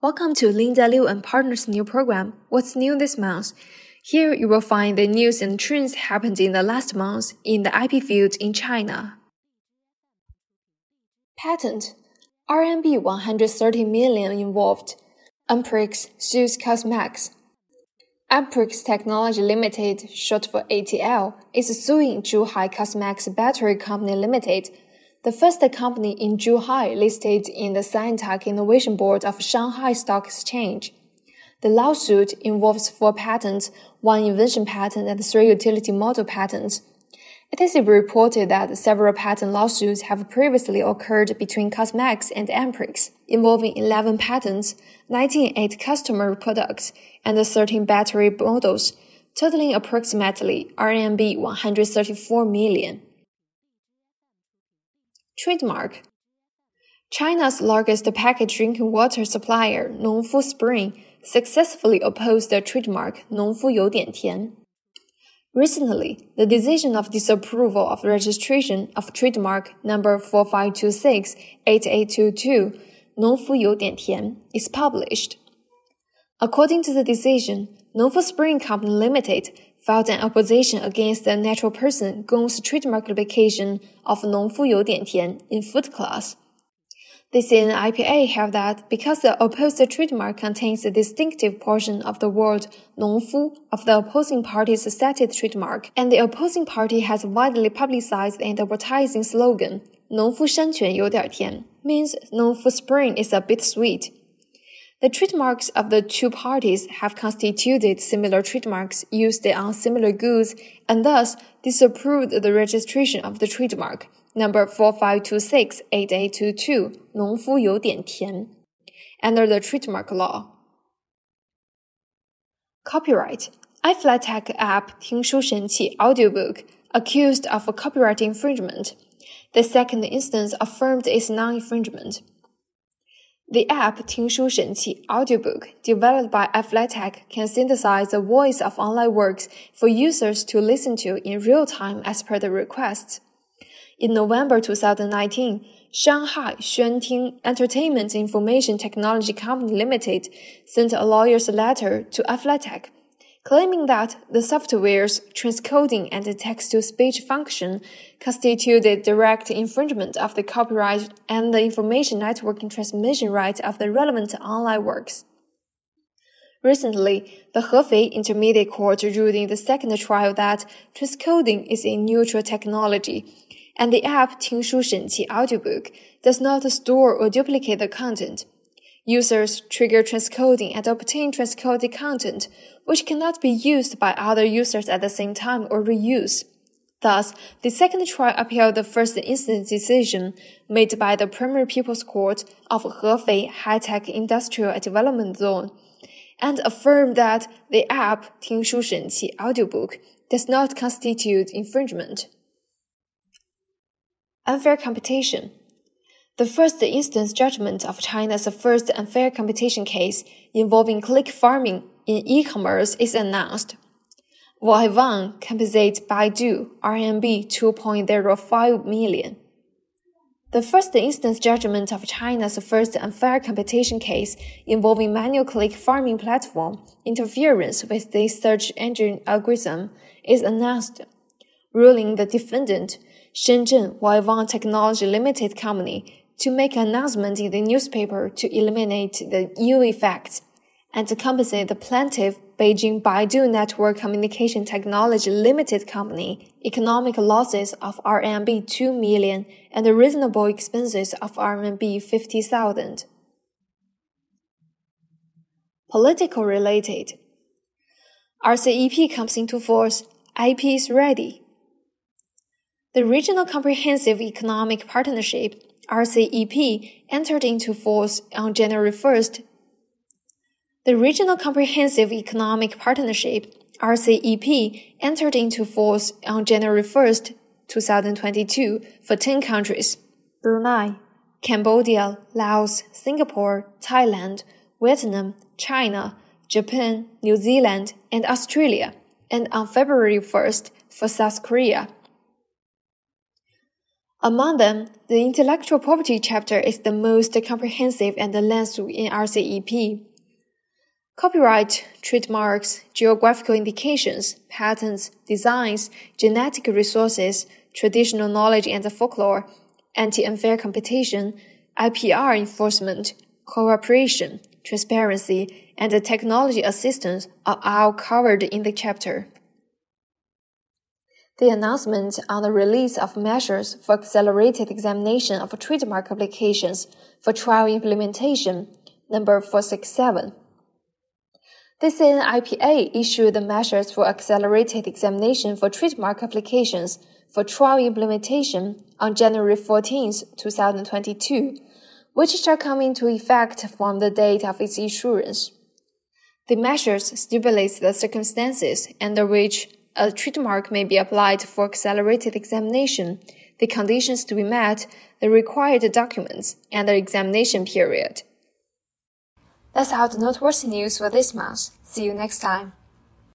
Welcome to Linda Liu and Partners new program, What's New This Month? Here you will find the news and trends happened in the last month in the IP field in China. Patent RMB 130 million involved. Amperex sues Cosmax. Amperex Technology Limited, short for ATL, is suing Zhuhai Cosmax Battery Company Limited the first company in Zhuhai listed in the Sci-Tech Innovation Board of Shanghai Stock Exchange. The lawsuit involves four patents, one invention patent, and three utility model patents. It is reported that several patent lawsuits have previously occurred between Cosmax and Amperex, involving 11 patents, 98 customer products, and 13 battery models, totaling approximately RMB 134 million. Trademark China's largest packaged drinking water supplier, Nongfu Spring, successfully opposed the trademark Nongfu Tian Recently, the decision of disapproval of registration of trademark number 4526-8822, Nongfu Youdian is published. According to the decision, Nongfu Spring Company Limited filed an opposition against the natural person Gong's trademark application of Nongfu Yu Diantian in food class. The CNIPA held IPA have that because the opposed trademark contains the distinctive portion of the word Nongfu of the opposing party's cited trademark, and the opposing party has widely publicized an advertising slogan, Nongfu Shanquan Dian Tian, means Nongfu Spring is a bit sweet. The trademarks of the two parties have constituted similar trademarks used on similar goods and thus disapproved the registration of the trademark number 45268822 Nongfu under the trademark law. Copyright iFlytek app 听书神器 audiobook accused of copyright infringement. The second instance affirmed its non-infringement. The app 听书神器 Audiobook, developed by iFlytek, can synthesize the voice of online works for users to listen to in real time as per the request. In November 2019, Shanghai Xuanting Entertainment Information Technology Company Limited sent a lawyer's letter to iFlytek claiming that the software's transcoding and text-to-speech function constituted direct infringement of the copyright and the information networking transmission right of the relevant online works. Recently, the Hefei Intermediate Court ruled in the second trial that transcoding is a neutral technology, and the app Tingshu Shenqi audiobook does not store or duplicate the content. Users trigger transcoding and obtain transcoded content, which cannot be used by other users at the same time or reused. Thus, the second trial upheld the first instance decision made by the Primary People's Court of Hefei High-Tech Industrial Development Zone and affirmed that the app Tingshu Shenqi audiobook does not constitute infringement. Unfair competition. The first instance judgment of China's first unfair competition case involving click farming in e-commerce is announced. Waiwan compensates Baidu RMB 2.05 million. The first instance judgment of China's first unfair competition case involving manual click farming platform interference with the search engine algorithm is announced, ruling the defendant, Shenzhen Waiwan Technology Limited Company, to make an announcement in the newspaper to eliminate the ill effect and to compensate the plaintiff Beijing Baidu Network Communication Technology Limited Company economic losses of RMB 2 million and the reasonable expenses of RMB 50,000. Political related. RCEP comes into force. IP is ready. The Regional Comprehensive Economic Partnership RCEP entered into force on January 1st. The Regional Comprehensive Economic Partnership RCEP entered into force on January 1st, 2022 for 10 countries Brunei, Cambodia, Laos, Singapore, Thailand, Vietnam, China, Japan, New Zealand, and Australia, and on February 1st for South Korea. Among them, the intellectual property chapter is the most comprehensive and the length in RCEP. Copyright, trademarks, geographical indications, patents, designs, genetic resources, traditional knowledge and folklore, anti-unfair competition, IPR enforcement, cooperation, transparency, and technology assistance are all covered in the chapter. The announcement on the release of measures for accelerated examination of trademark applications for trial implementation, number 467. The CNIPA issued the measures for accelerated examination for trademark applications for trial implementation on January 14, 2022, which shall come into effect from the date of its issuance. The measures stipulate the circumstances under which a trademark may be applied for accelerated examination, the conditions to be met, the required documents, and the examination period. That's all the noteworthy news for this month. See you next time.